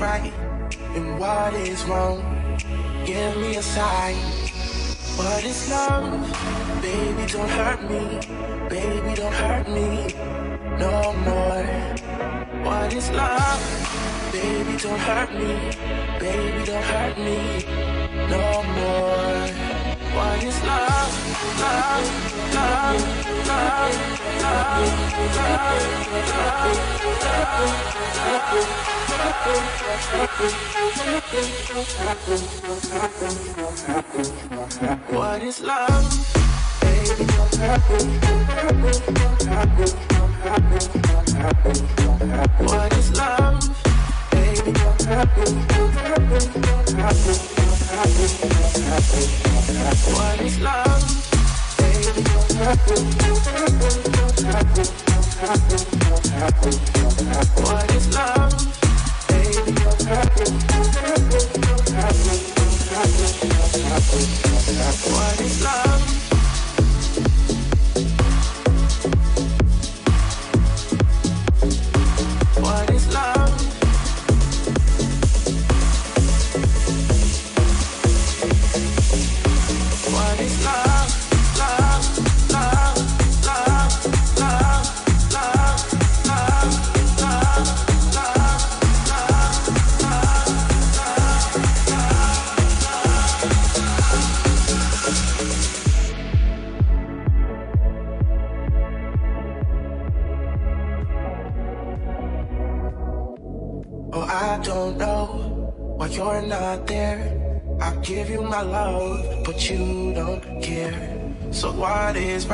right and what is wrong. Give me a sign. What is love? Baby, don't hurt me. Baby, don't hurt me. No more. What is love? Baby, don't hurt me. Baby, don't hurt me. No more. What is love? Love, love, love, love, love, love, love, love. What is love? Baby. What is love? Baby. What is love? Baby. What is love? What is love?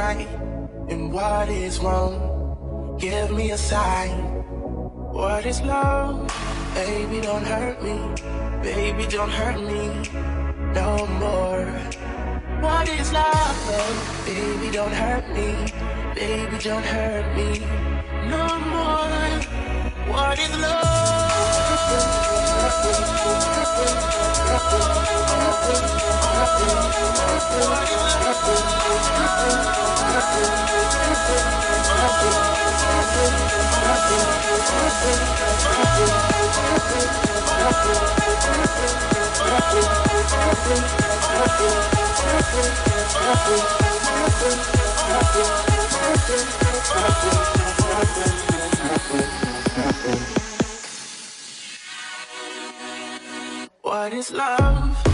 right and what is wrong. Give me a sign. What is love? Baby, don't hurt me. Baby, don't hurt me no more. What is love? Baby, don't hurt me. Baby, don't hurt me no more. What is love? What is love?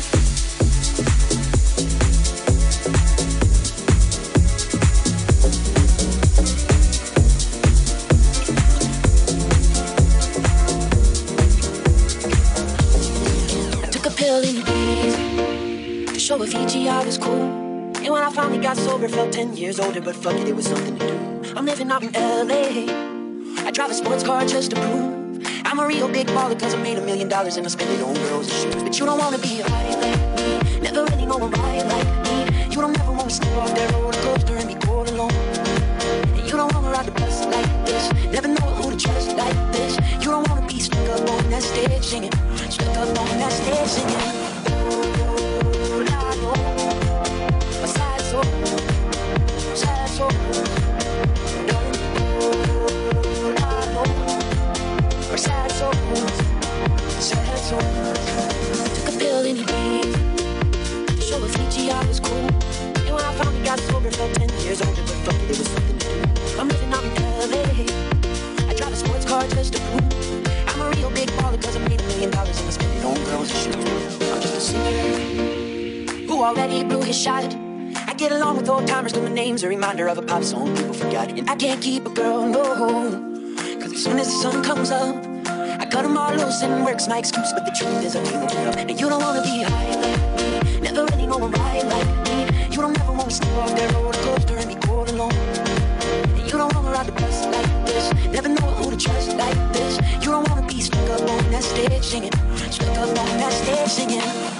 And when I finally got sober, felt 10 years older, but fuck it, it was something to do. I'm living out in LA. I drive a sports car just to prove I'm a real big baller cause I made a million dollars and I spend it on girls and shoes. But you don't wanna be a high like me, never really know a ride like me. You don't ever wanna step off that roller coaster and be all alone. And you don't wanna ride the bus like this, never know who to trust like this. You don't wanna be stuck up on that stage singing, stuck up on that stage singing. Took a pill in to show Avicii I was cool. And when I finally got sober, felt 10 years older, but was. I'm living in LA. I drive a sports car just to prove I'm a real big baller cause I made a million dollars and I it on girls and shoes. I'm just a who already blew his shot. I get along with old timers, cause name's a reminder of a pop song people forgot. And I can't keep a girl, no. Cause as soon as the sun comes up, cut them all loose and work's my excuse. But the truth is, I get up. And you don't wanna be high like me, never really know a ride like me. You don't ever wanna step off that roller coaster and be all alone. And you don't wanna ride the bus like this, never know who to trust like this. You don't wanna be stuck up on that stage singing, stuck up on that stage singing.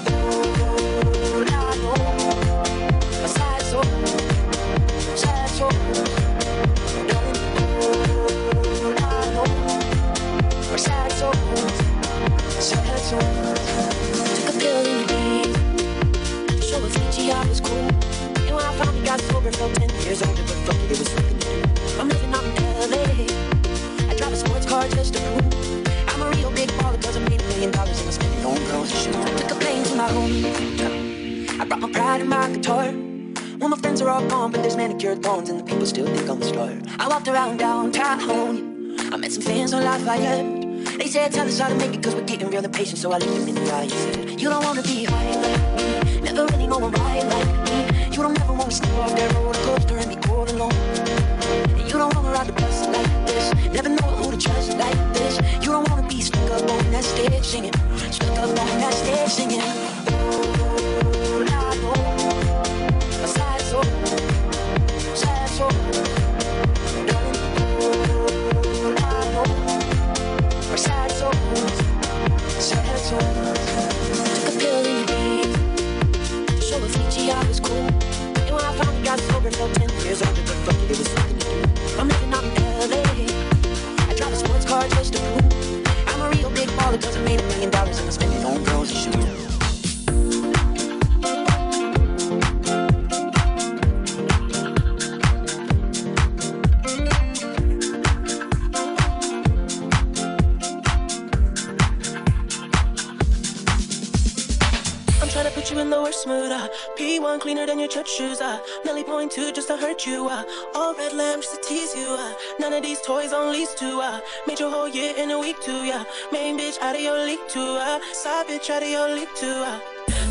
Got sober, felt 10 years older, but fuck it, it was something do. I'm living out in LA. I drive a sports car just to prove I'm a real big baller cause I made a million dollars and I spend it on girls and shoes. I took a plane to my home. I brought my pride and my guitar. Well, my friends are all gone, but there's manicured lawns and the people still think I'm a star. I walked around downtown. I met some fans on Lafayette. They said, tell us how to make it cause we're getting real impatient. So I looked them in the eye and said, you don't wanna be high like me. Never really know a ride like. You don't ever wanna step off that roller coaster and be all alone. You don't wanna ride the bus like this. Never know who to trust like this. You don't wanna be stuck up on that stage singing. Stuck up on that stage singing. Oh, I know. A sad soul. Sad soul. Sober, felt 10 years older, but fuck it, it was something to do. I'm living out in LA. I drive a sports car just to prove I'm a real big baller I made a million dollars and I spend hurt you. Uh. All red lamb just to tease you. Uh. None of these toys on lease to. Uh. Made your whole year in a week too. Yeah. Main bitch out of your league too. Uh. Side bitch out of your league too. Uh.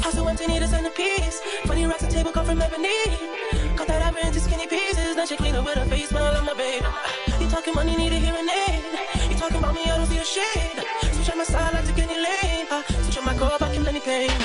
House so empty, need a centerpiece. Funny racks and table come from ebony. Cut that ivory into skinny pieces. Now she clean up with her face, smell like my babe. You talking money, need a hearing aid. You talking about me, I don't see a shade. Switch on my side, like to get any lane. Uh, switch on my core, back in plenty pain.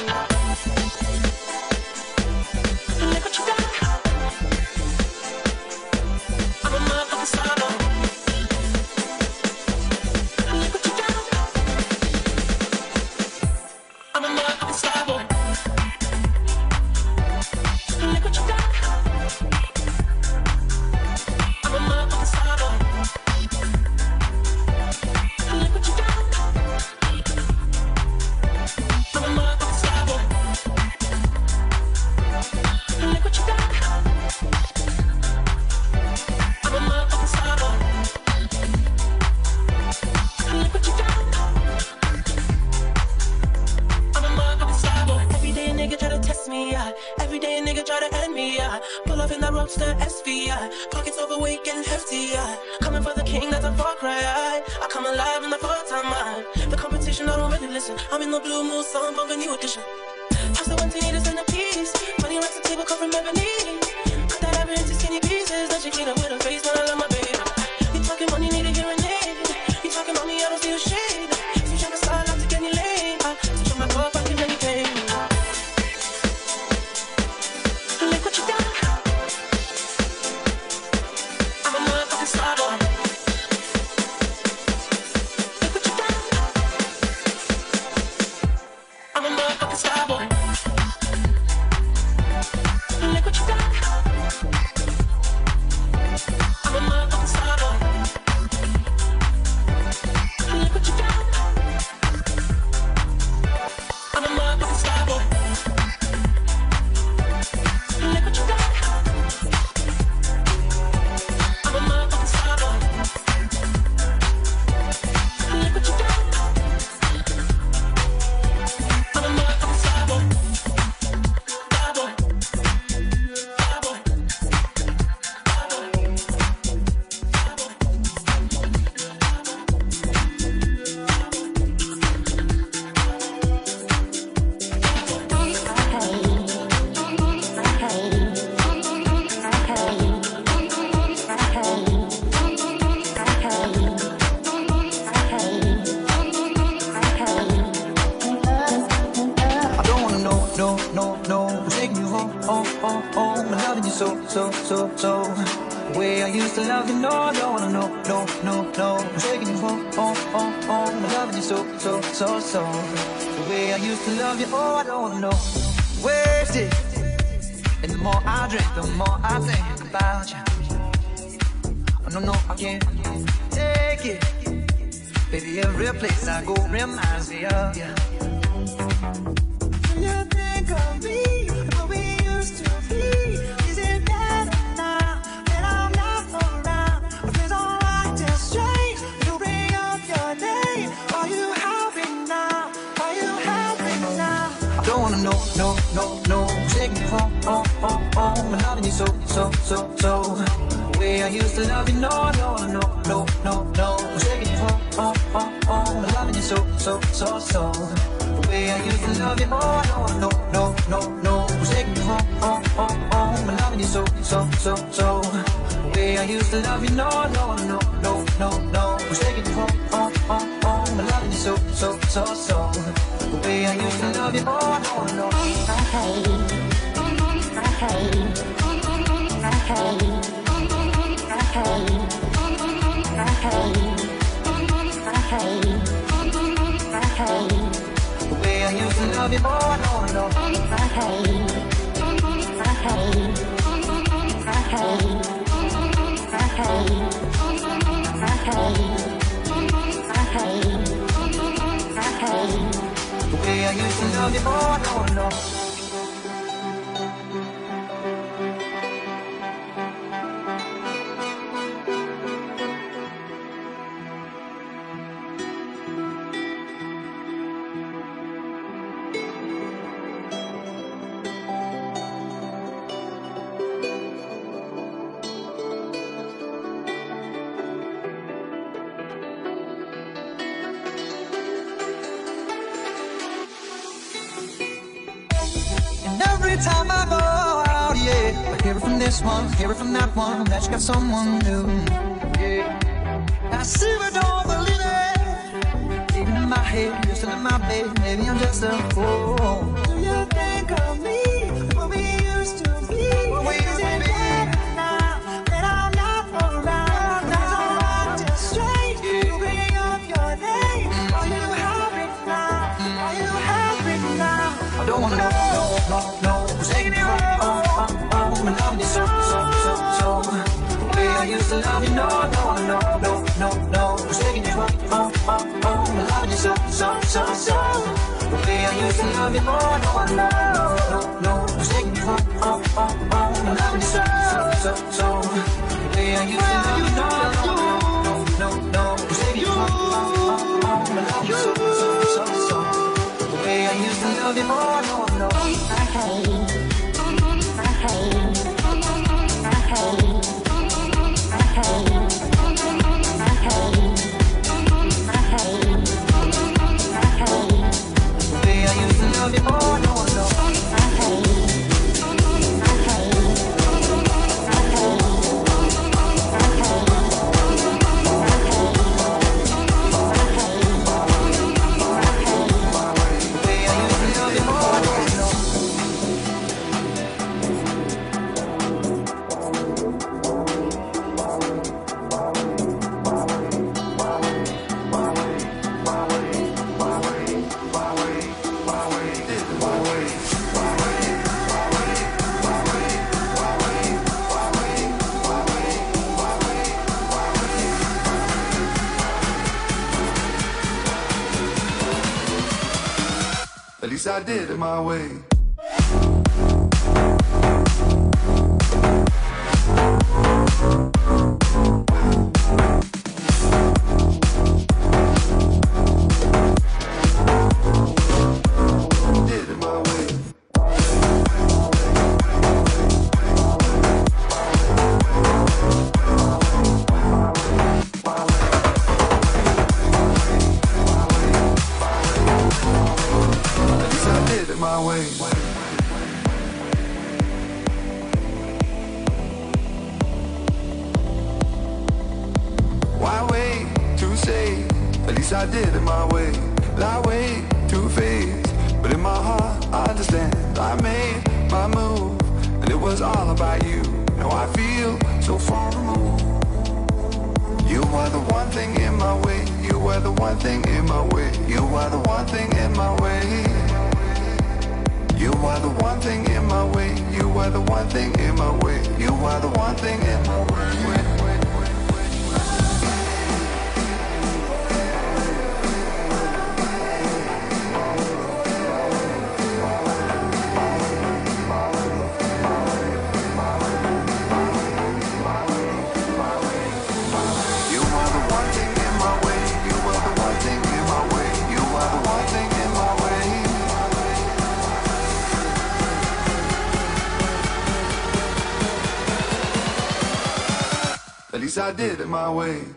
anymore, no, no. someone that you got someone new. I see but don't believe it. In my head, you're still in my bed. Maybe I'm just a fool. soul. The way I used to love you, more, no one knows. No, no, it's taking you home, home, home, love you so, so, so, so. The way I used to love you, no, no, no, no, no, it's taking home, home, home, love you so, so, so, so. The way I used to love you, more, no one knows. my way. I did it my way.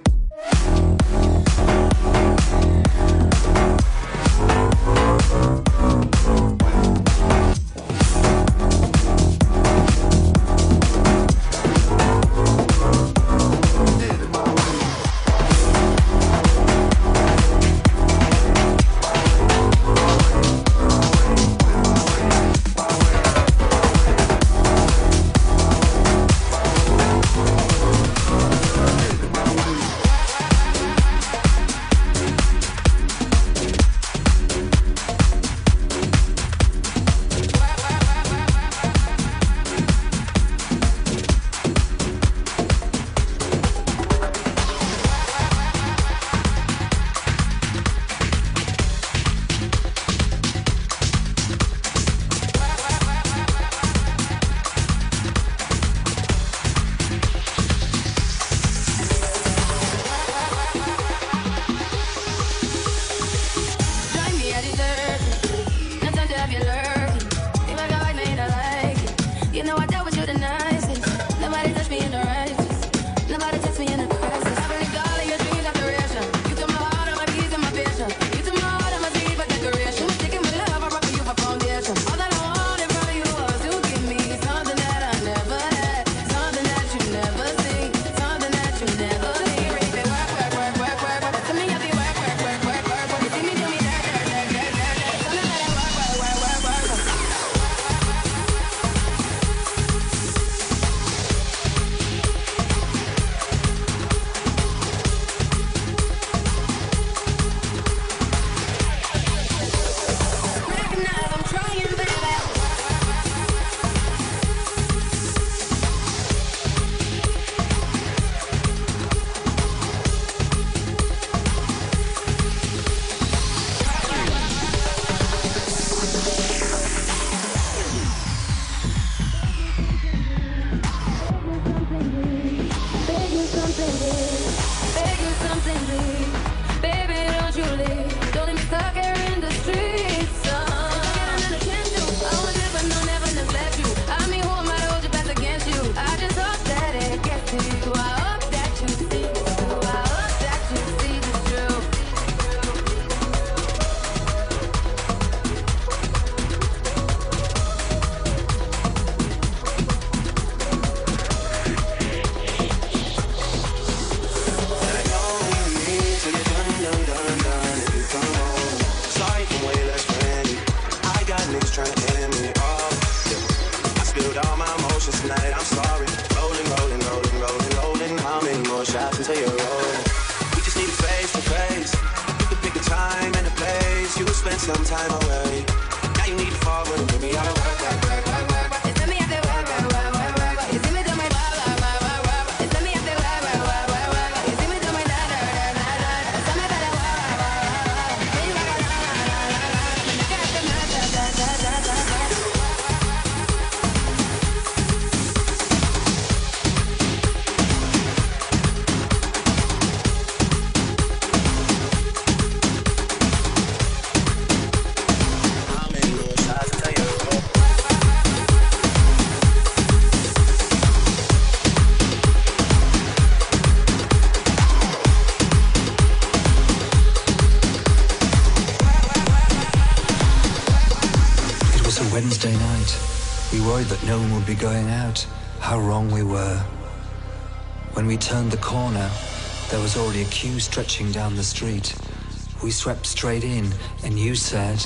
Be going out, how wrong we were. When we turned the corner, there was already a queue stretching down the street. We swept straight in, and you said,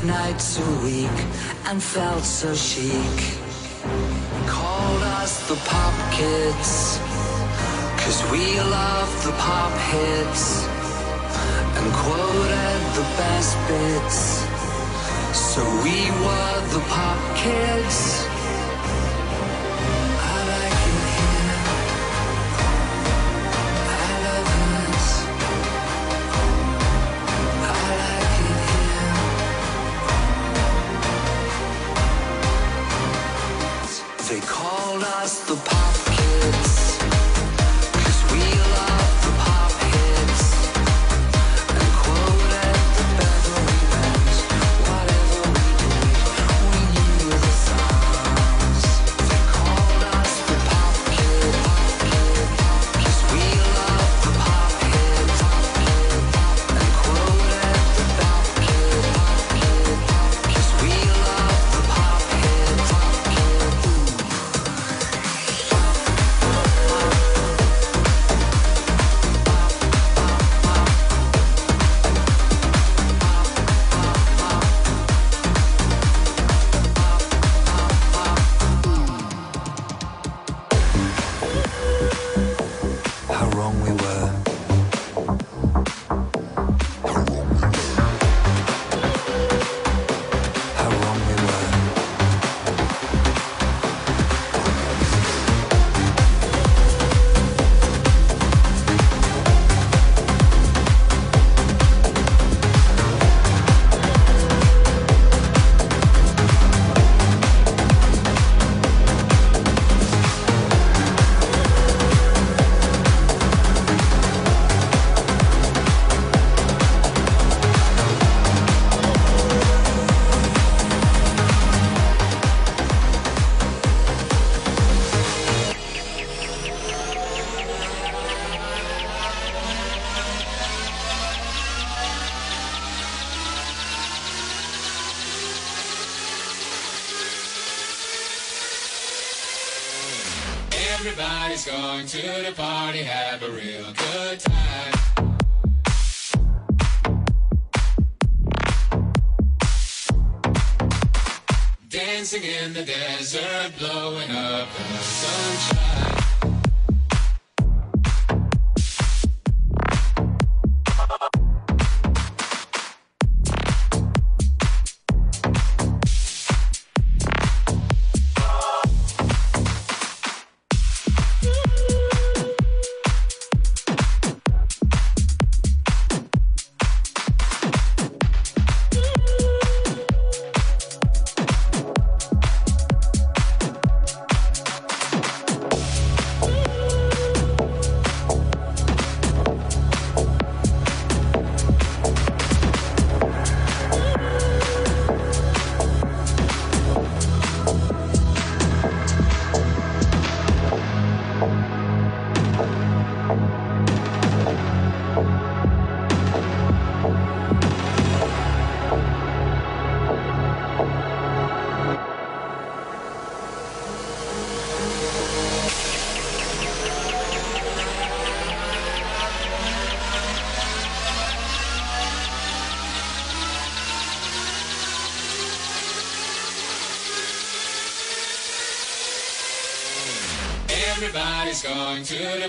at night so weak and felt so chic. Called us the pop kids, cause we love the pop hits.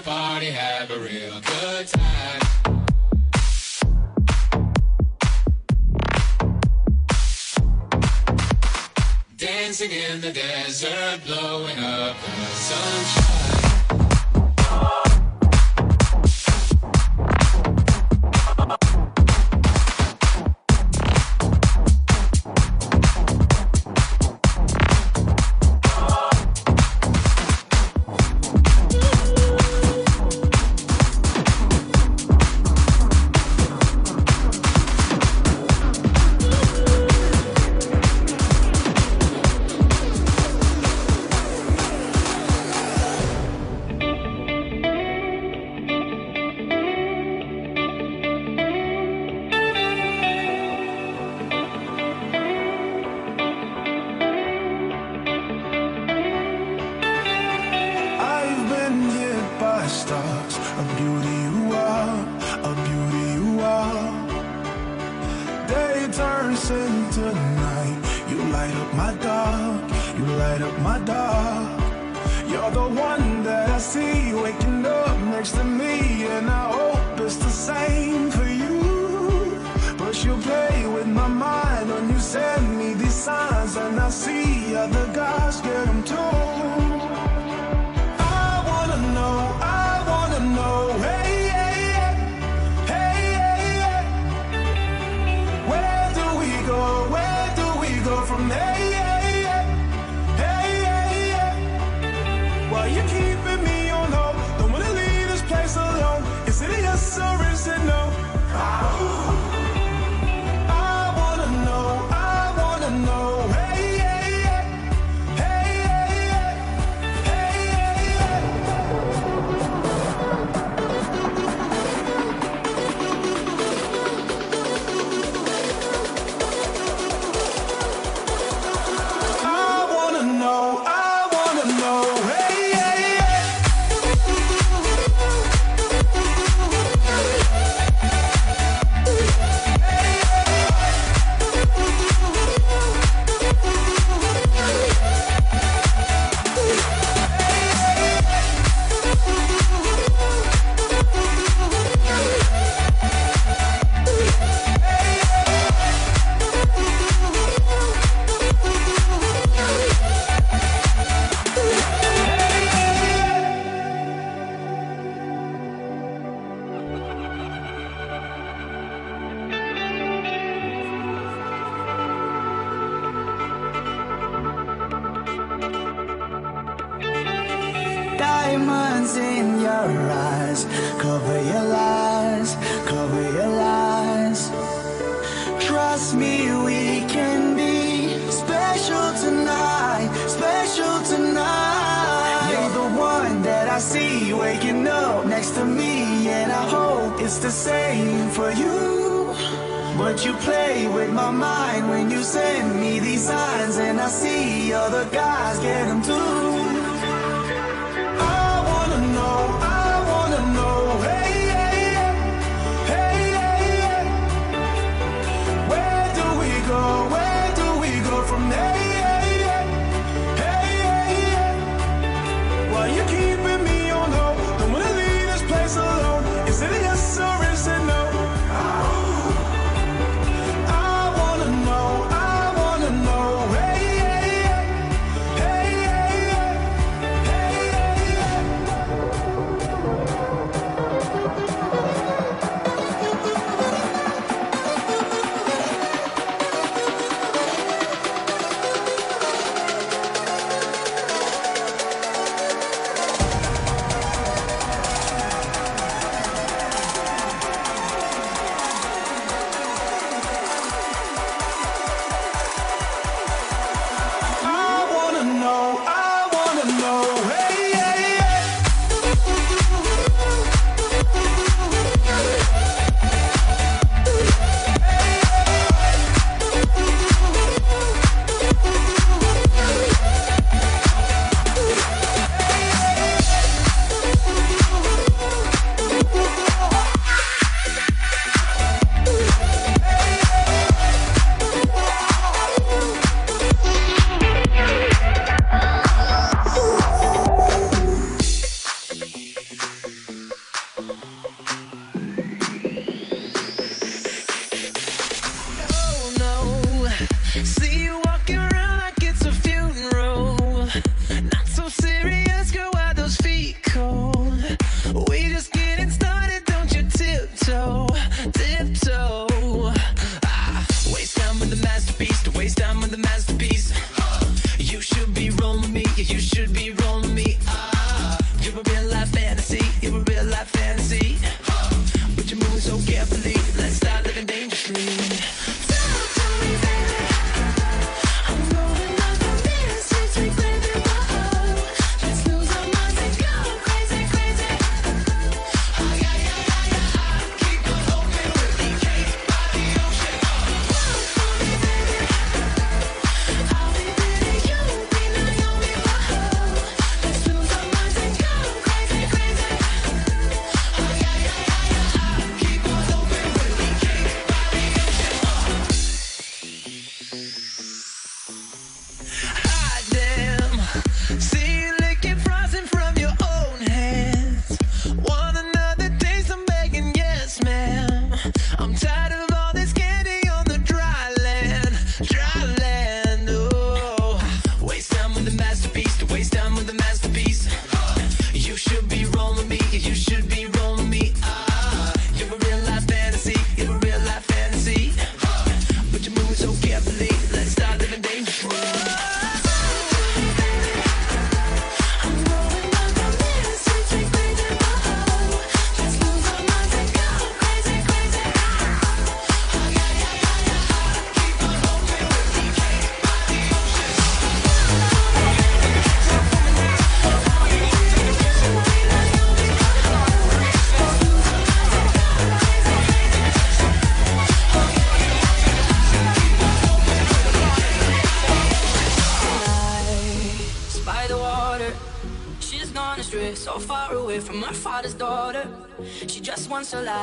Party, have a real sola.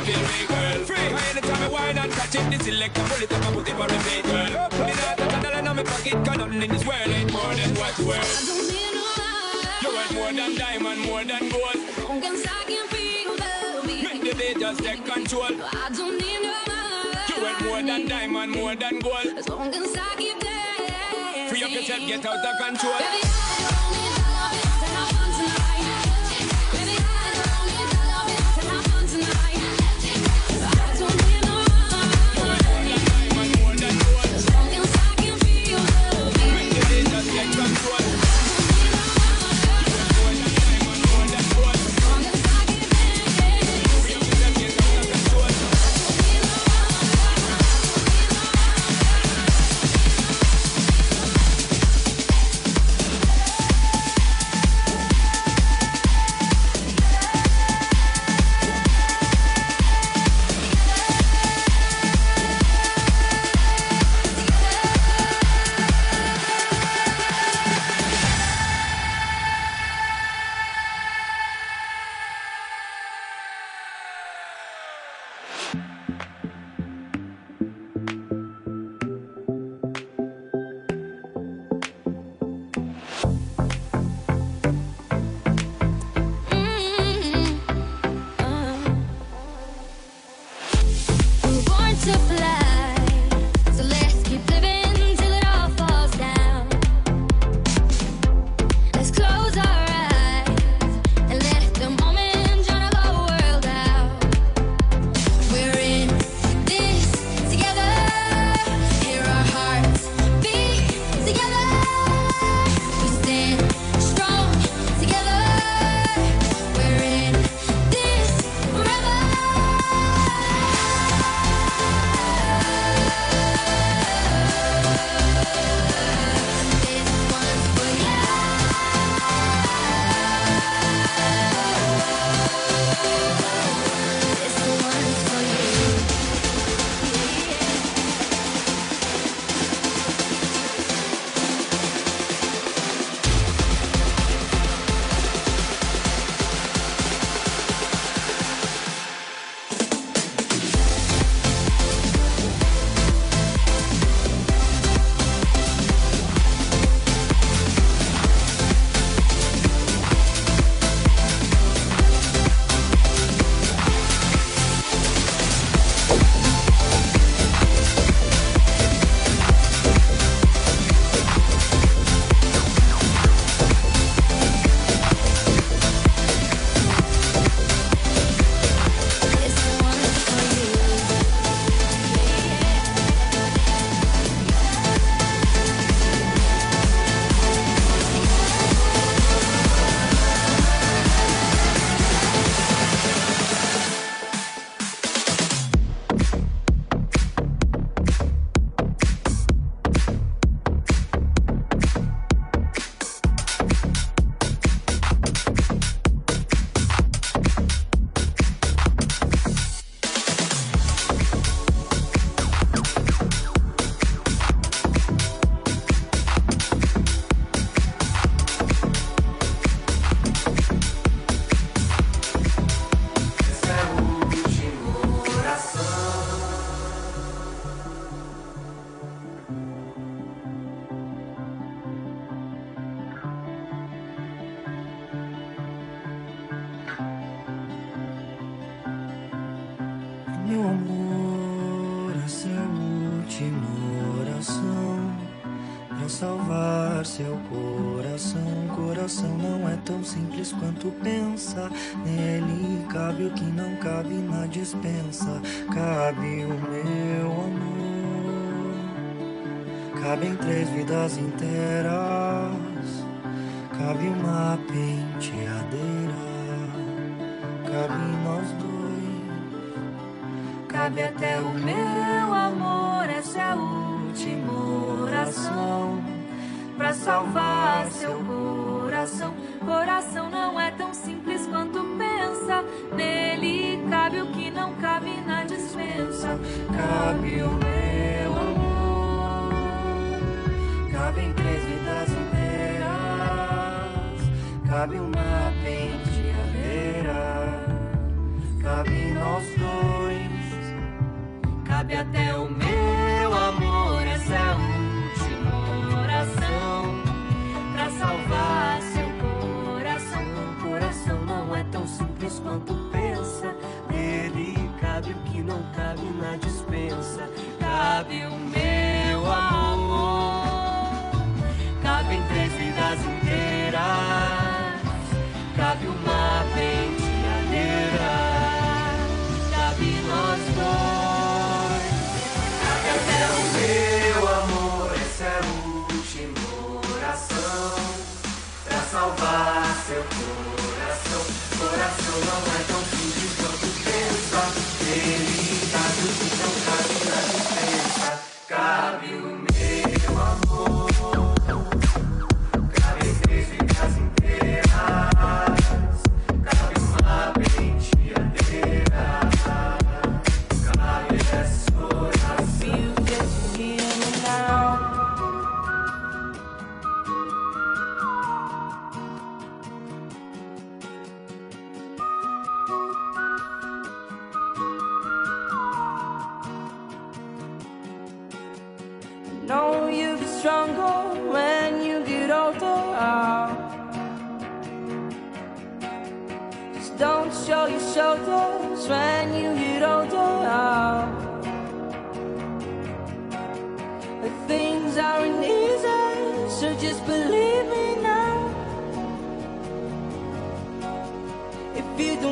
repeat, me girl. Free. Cause anytime I whine and catch it, this selector pull it up and put it for repeat, girl. Me not touch a dollar in my pocket, cause nothing in this world ain't more than what you worth. I don't need no money. You worth more than diamond, more than gold. Guns I can feel, baby. Make the day just take control. I don't need no money. You worth more than diamond, more than gold. As long as I keep dancing. Free up yourself, get out of control. Baby, I don't need pensa. Nele cabe o que não cabe na dispensa. Cabe o meu amor. Cabem três vidas inteiras. Cabe uma penteadeira. Cabe nós dois. Cabe até o meu amor, essa é a última oração pra salvar seu coração. Coração não é tão simples quanto pensa. Nele cabe o que não cabe na dispensa. Cabe o meu amor. Cabem três vidas inteiras. Cabe uma penteadeira. Cabe nós dois. Cabe até o meu amor, essa é a última oração pra salvar simples quanto pensa. Nele cabe o que não cabe na dispensa. Cabe o meu amor, Cabem três vidas inteiras. Cabe uma penteadeira. Cabe nós dois. Cabe até o meu amor. Essa é a última oração. Pra salvar seu coração. Coração não é tão simples quanto pensa. Ele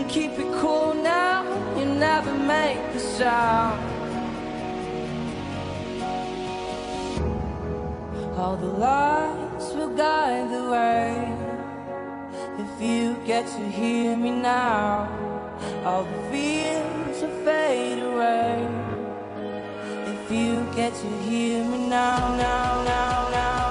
keep it cool now, you never make a sound. All the lights will guide the way. If you get to hear me now, all the fears will fade away. If you get to hear me now, now, now, now,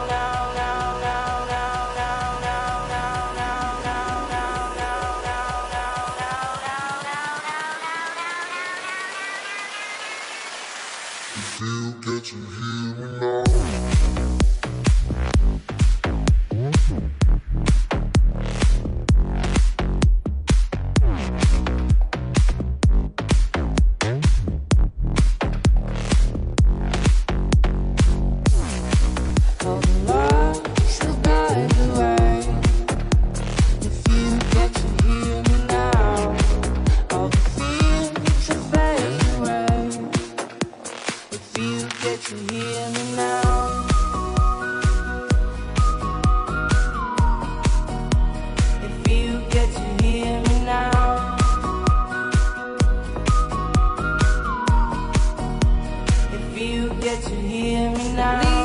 hear me now.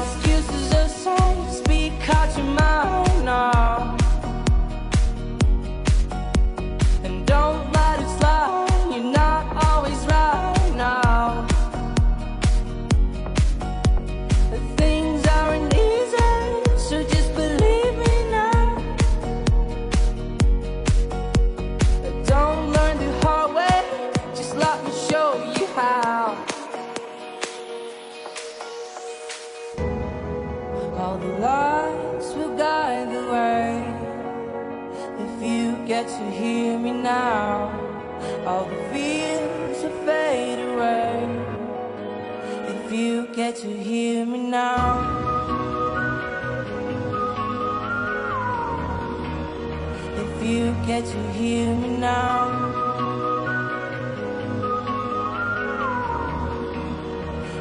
that you hear me now.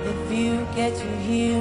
If you get to hear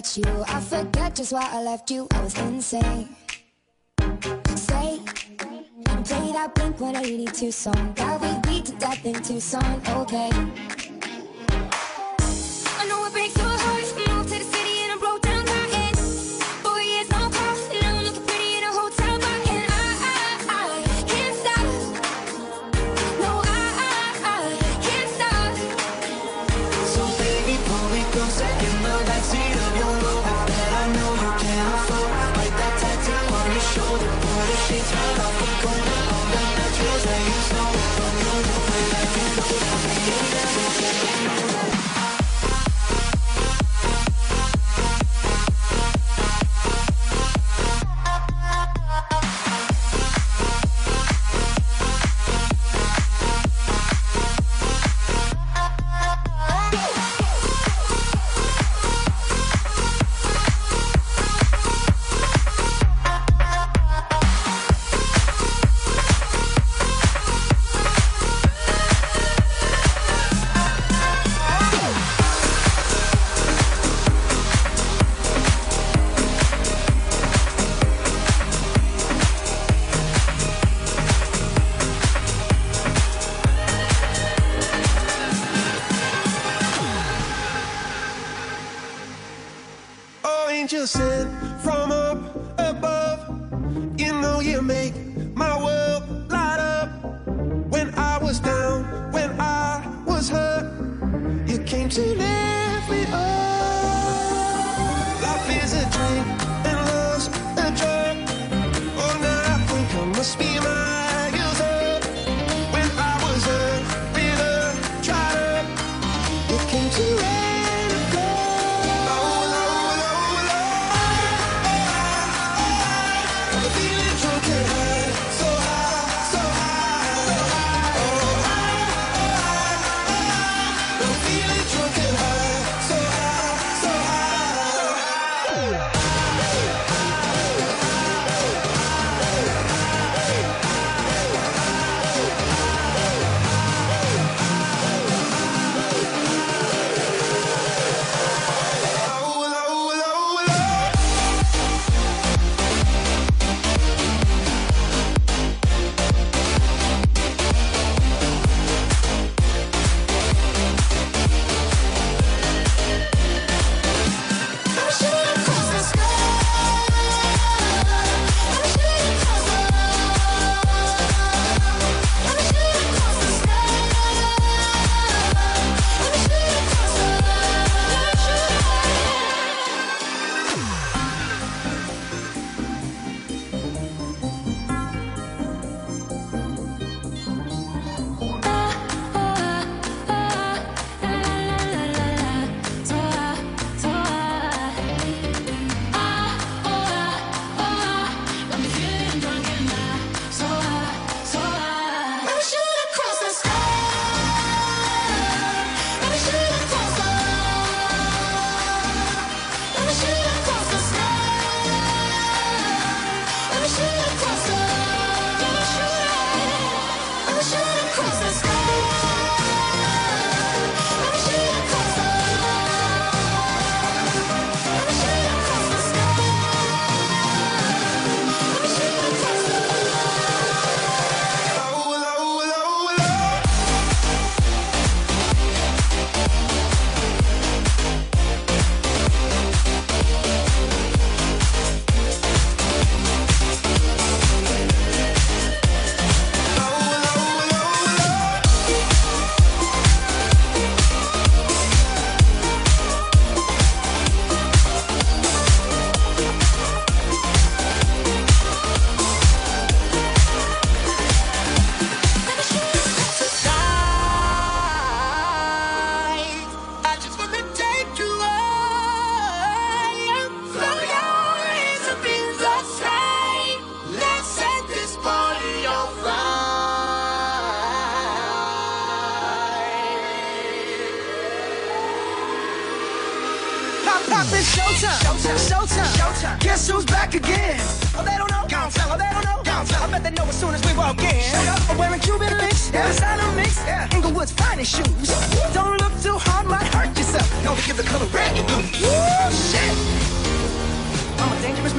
at you. I forget just why I left you, I was insane. Say, play that Blink-182 song. That we beat to death in Tucson, okay.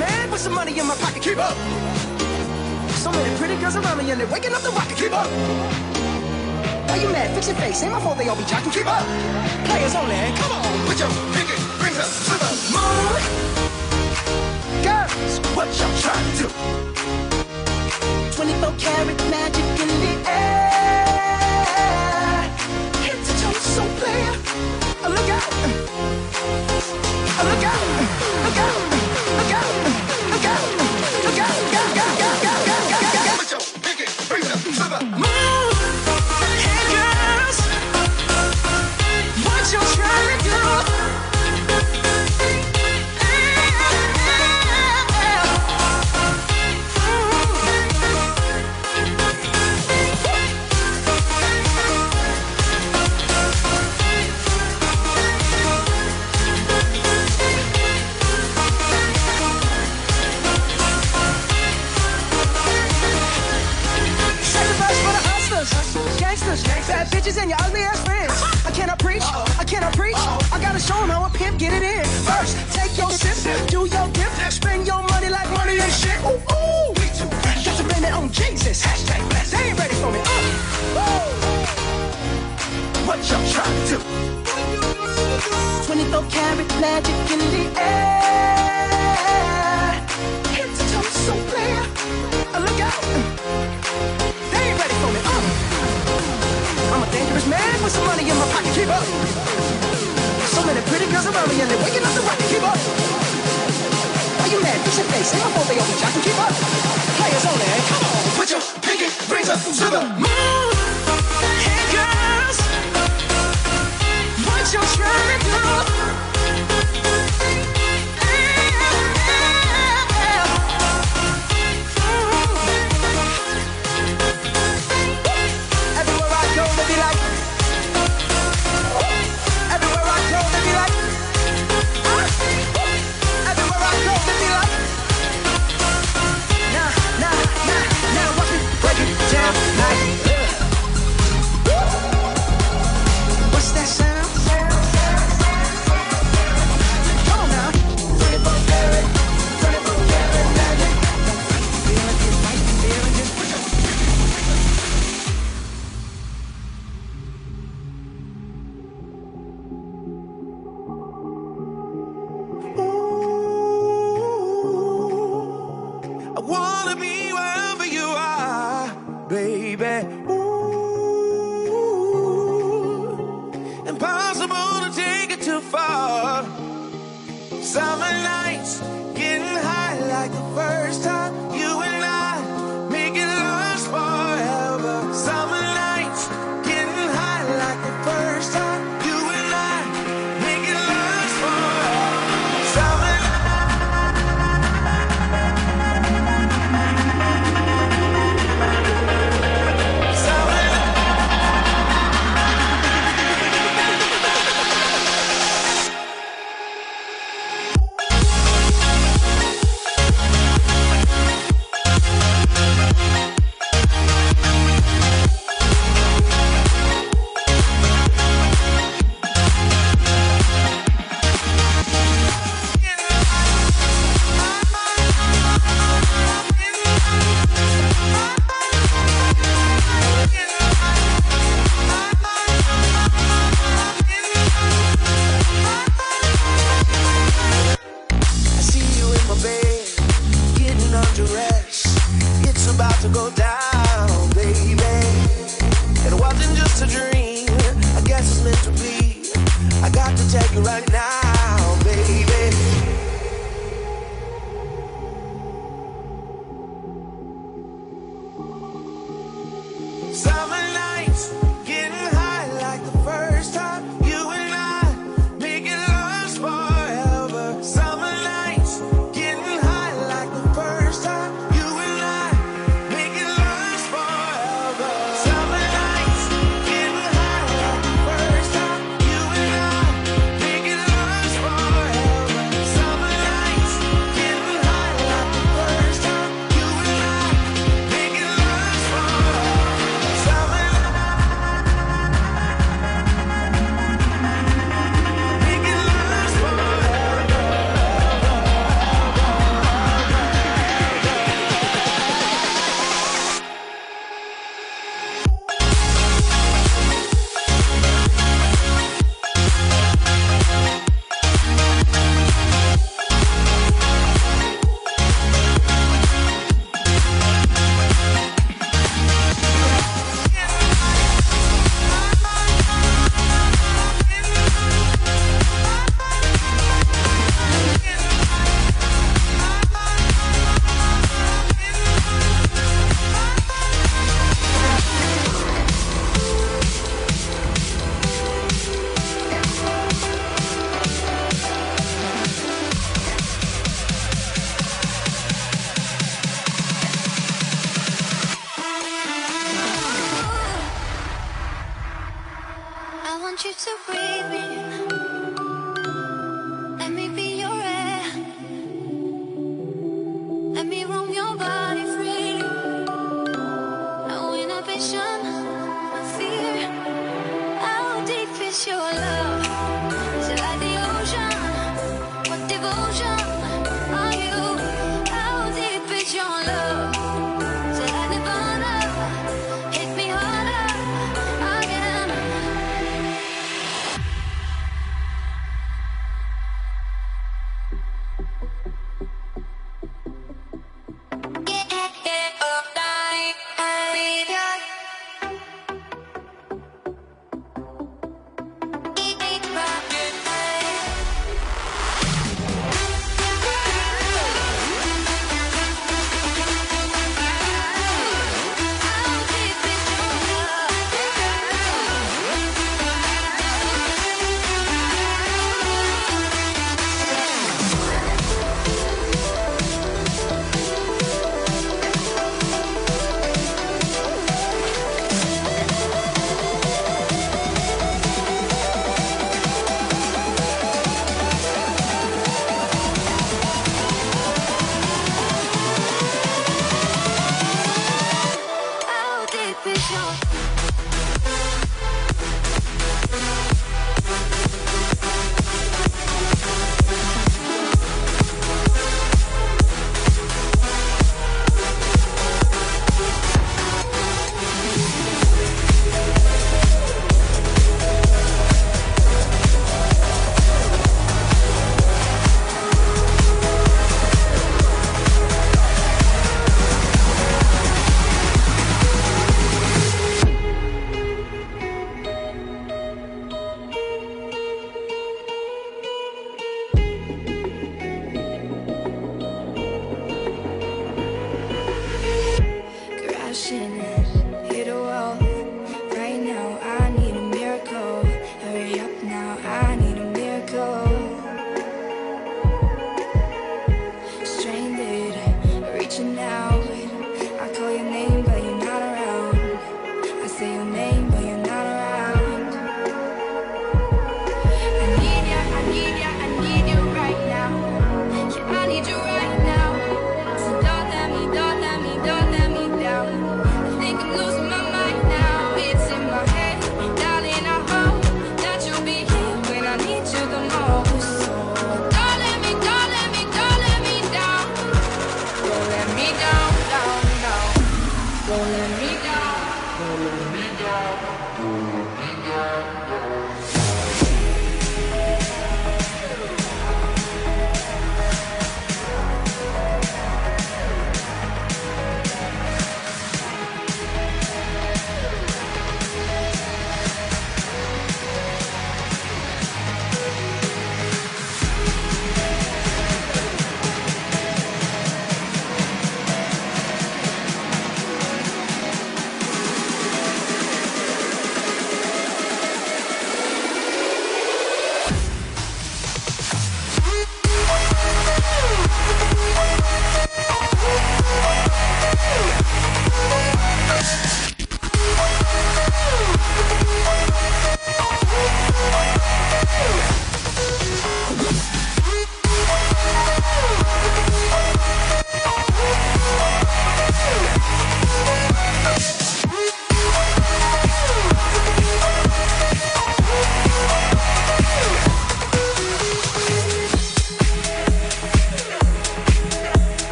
man. Put some money in my pocket. Keep up. So many pretty girls around me and they're waking up the rocket. Keep up. Why you mad? Fix your face. Ain't my fault they all be jocking. Keep up. Players only. Come on. Put your pinky rings up to the moon. Girls, what y'all trying to do? 24 karat magic in the air. Head to toe, so player. Look out. Look out.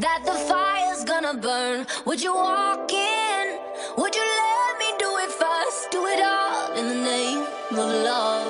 that the fire's gonna burn. Would you walk in? Would you let me do it first? Do it all in the name of love.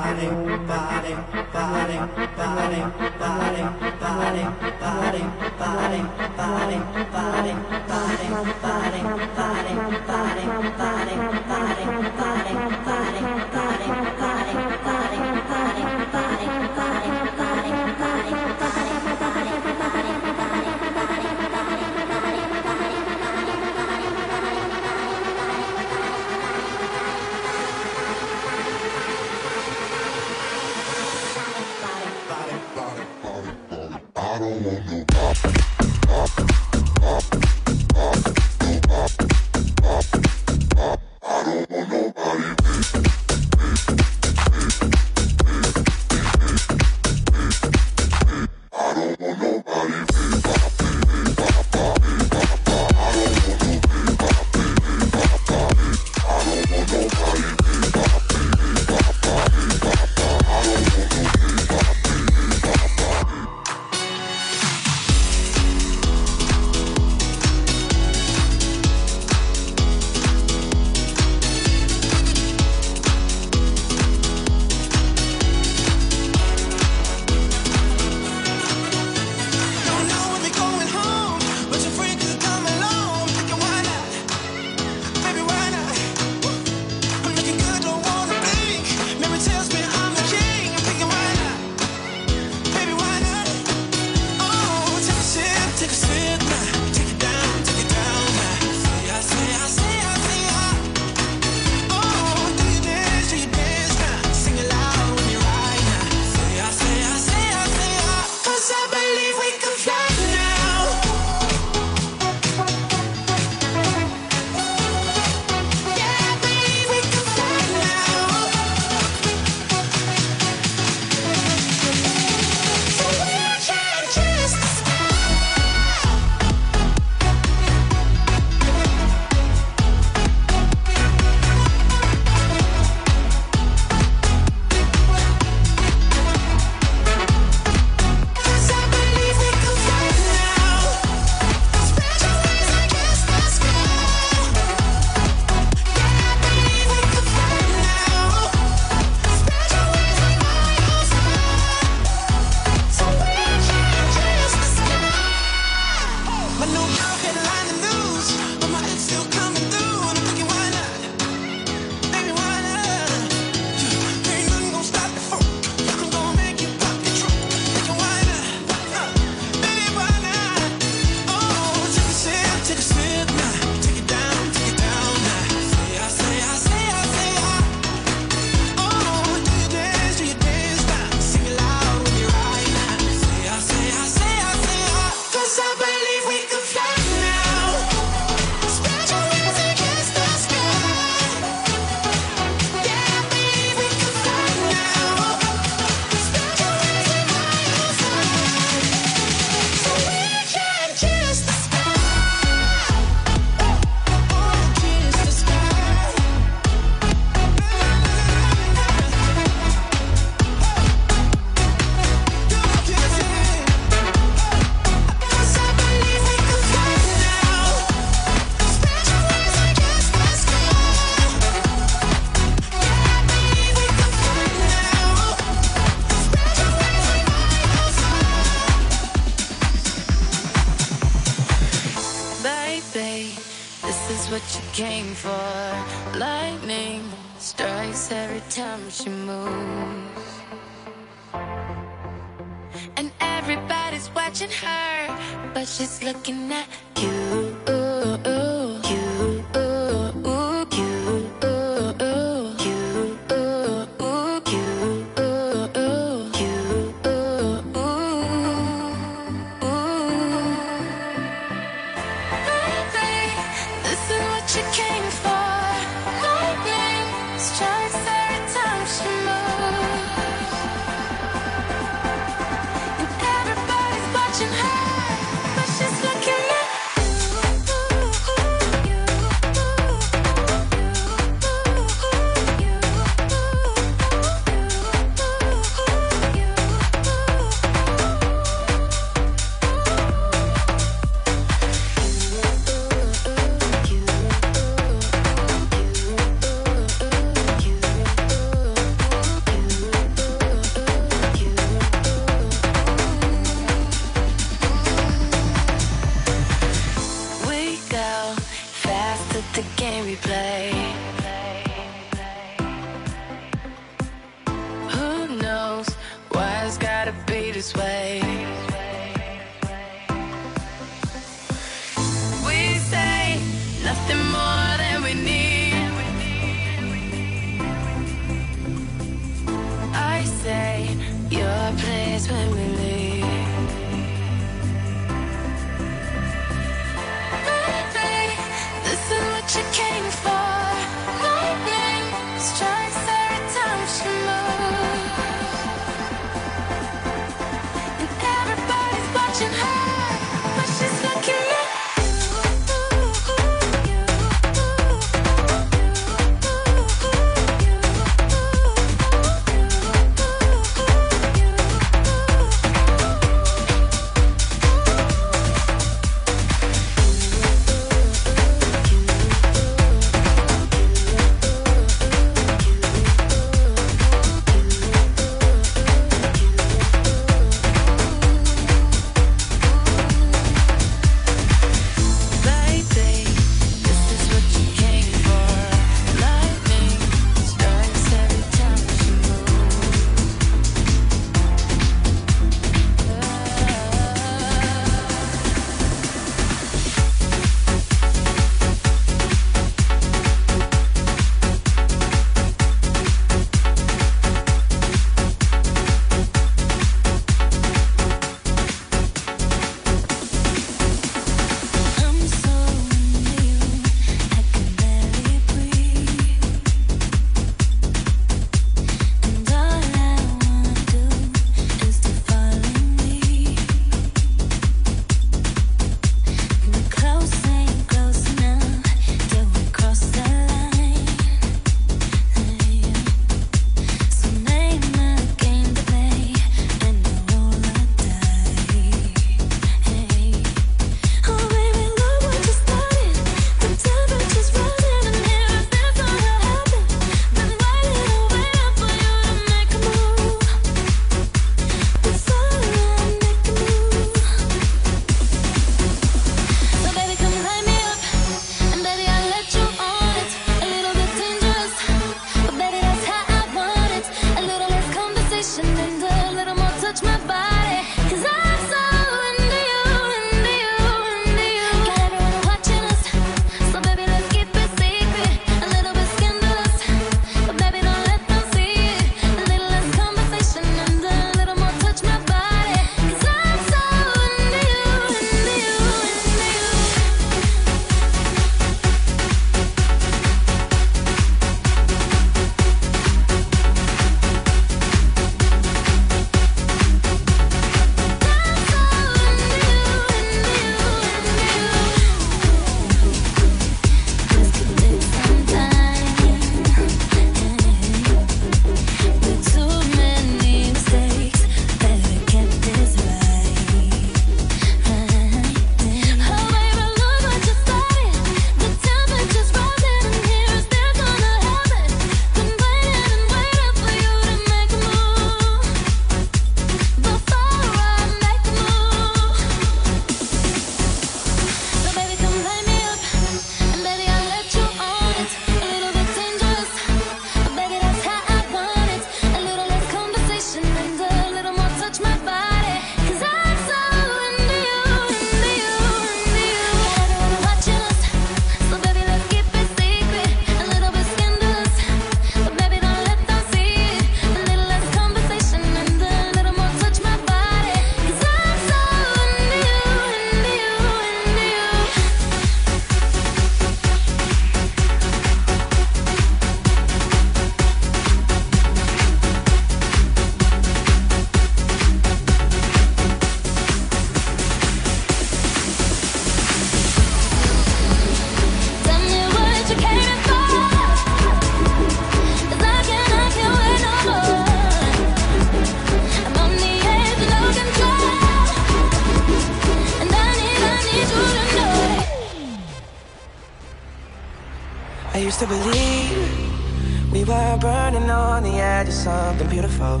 I used to believe we were burning on the edge of something beautiful,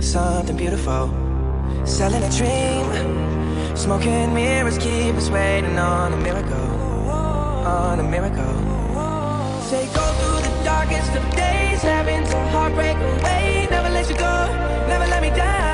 something beautiful. Selling a dream, smoking mirrors keep us waiting on a miracle, on a miracle. Say go through the darkest of days, having to heartbreak away. Never let you go, never let me down.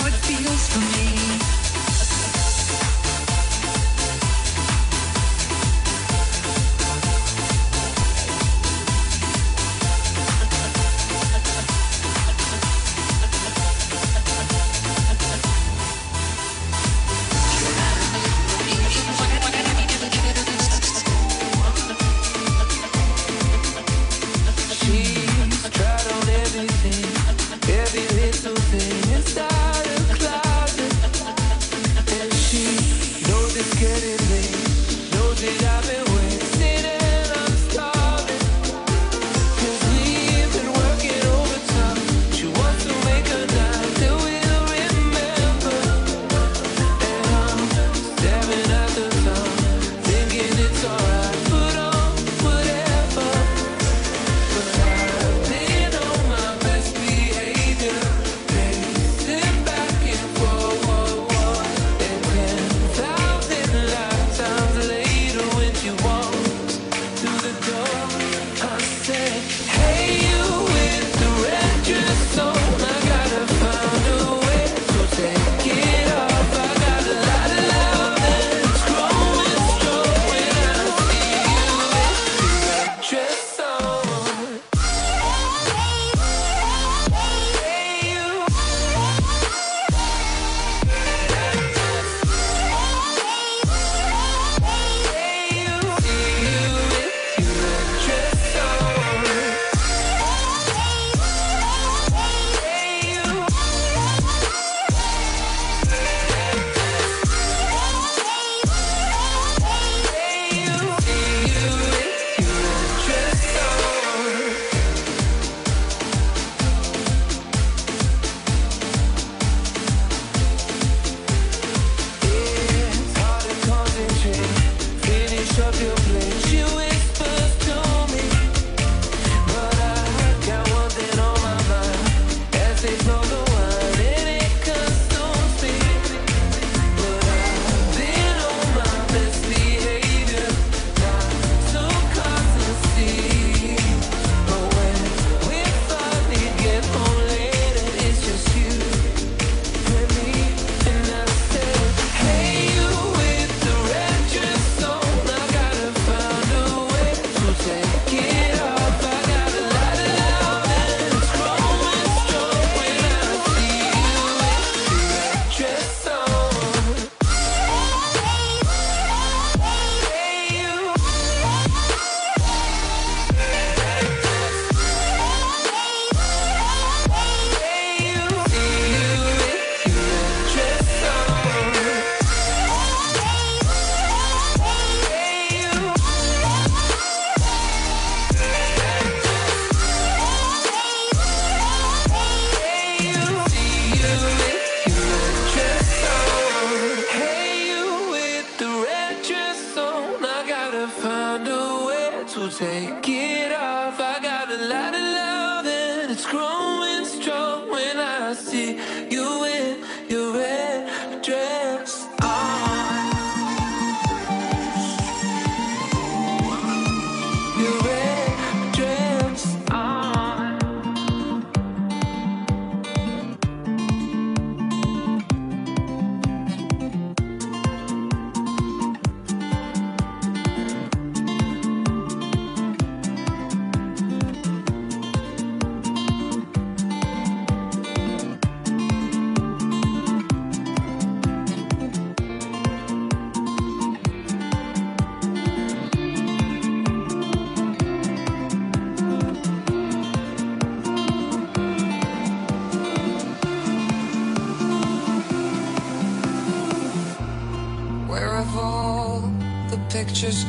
How it feels for me.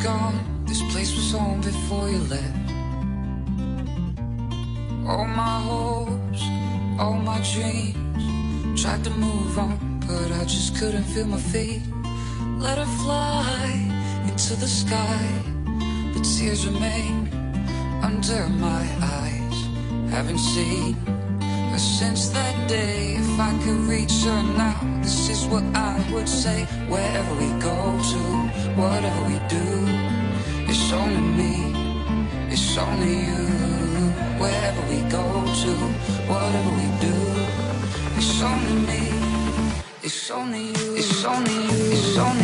Gone? This place was home before you left. All my hopes, all my dreams. Tried to move on, but I just couldn't feel my feet. Let her fly into the sky, but tears remain under my eyes. Haven't seen her since that day. If I could reach her now, this is what I would say. Wherever we go to, whatever we do, it's only me, it's only you. Wherever we go to, whatever we do, it's only me, it's only you, it's only you, it's only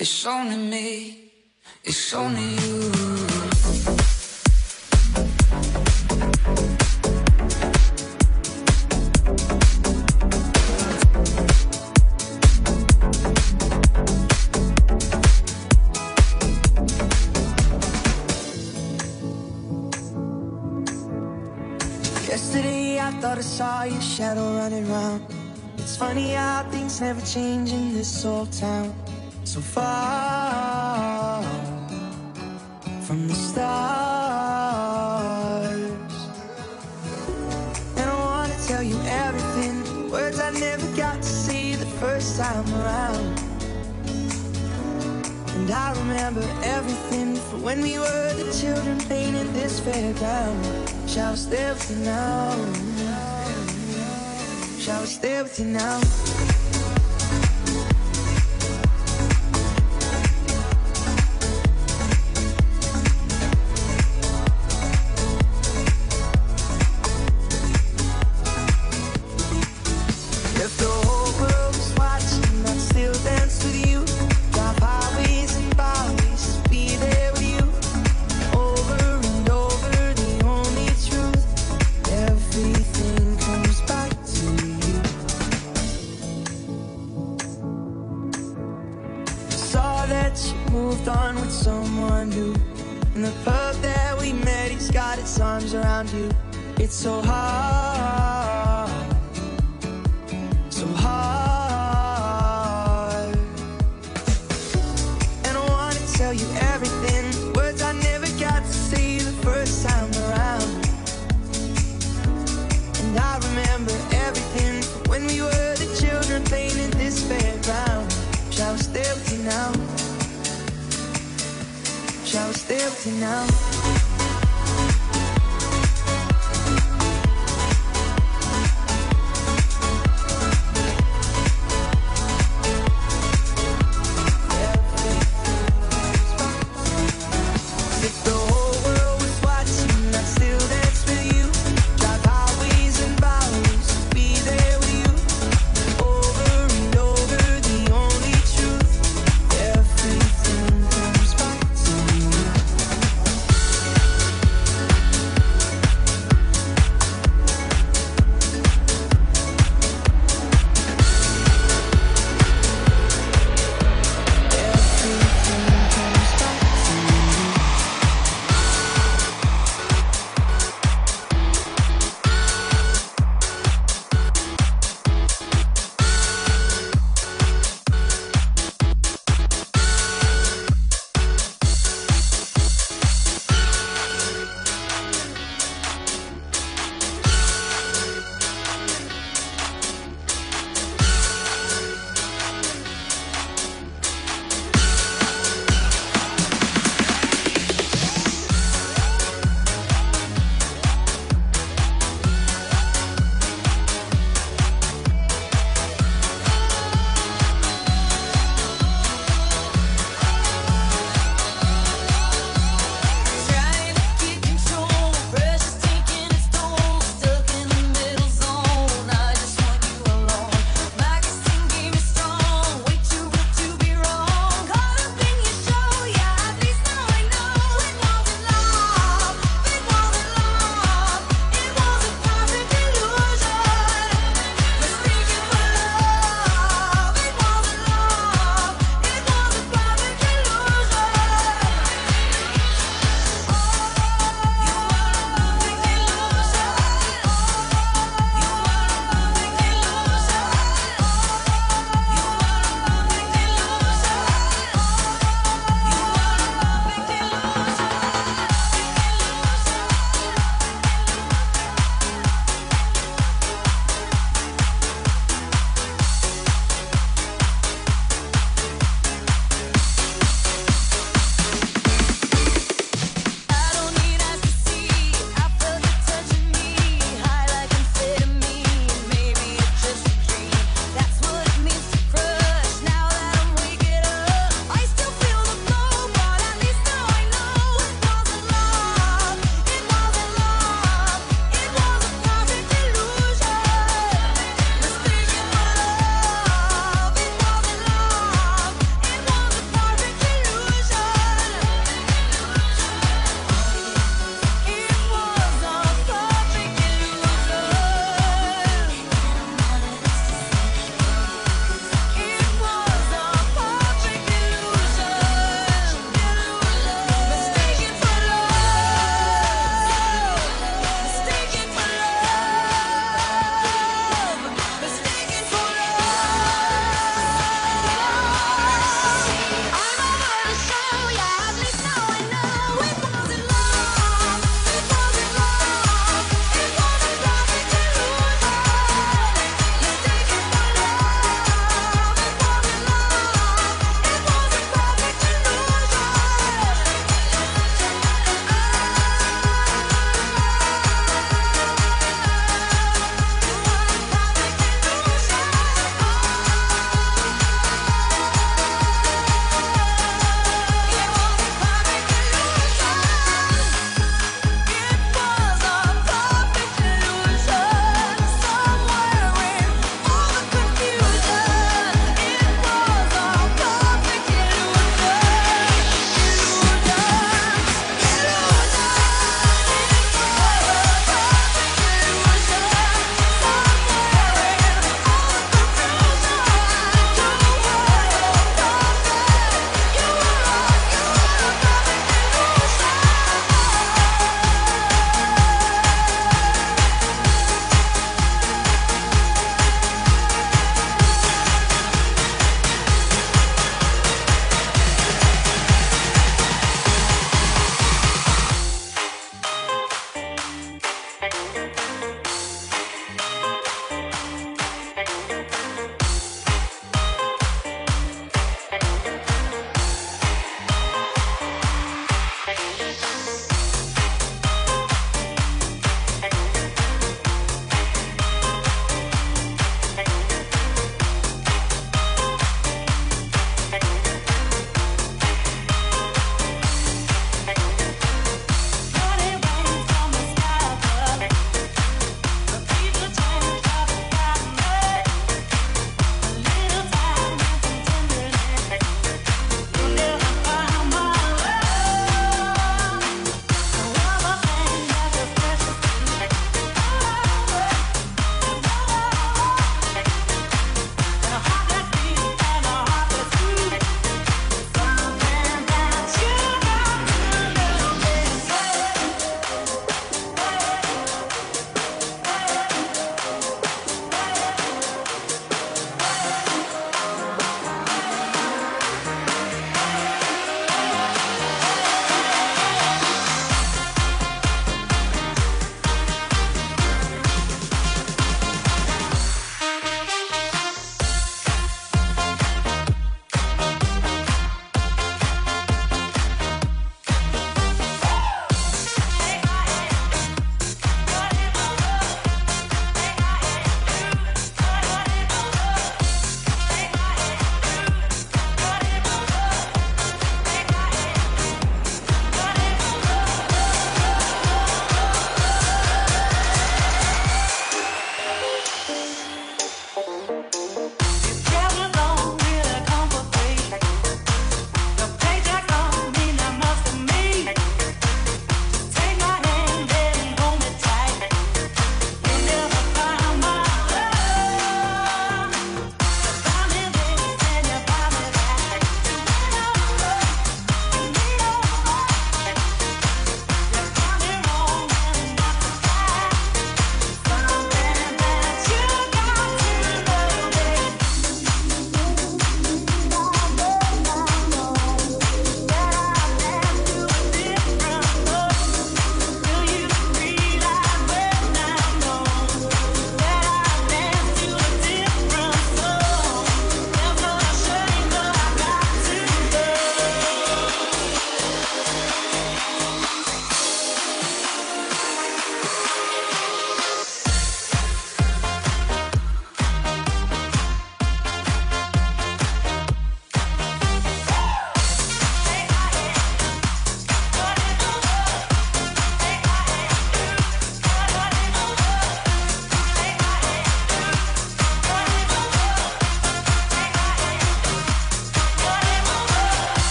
It's only me, it's only you. Yesterday I thought I saw your shadow running round. It's funny how things never change in this old town. So far from the stars. And I wanna tell you everything. Words I never got to say the first time around. And I remember everything from when we were the children playing in this fairground. Shall I stay with you now? Shall I stay with you now?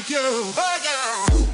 To you? Oh, yeah.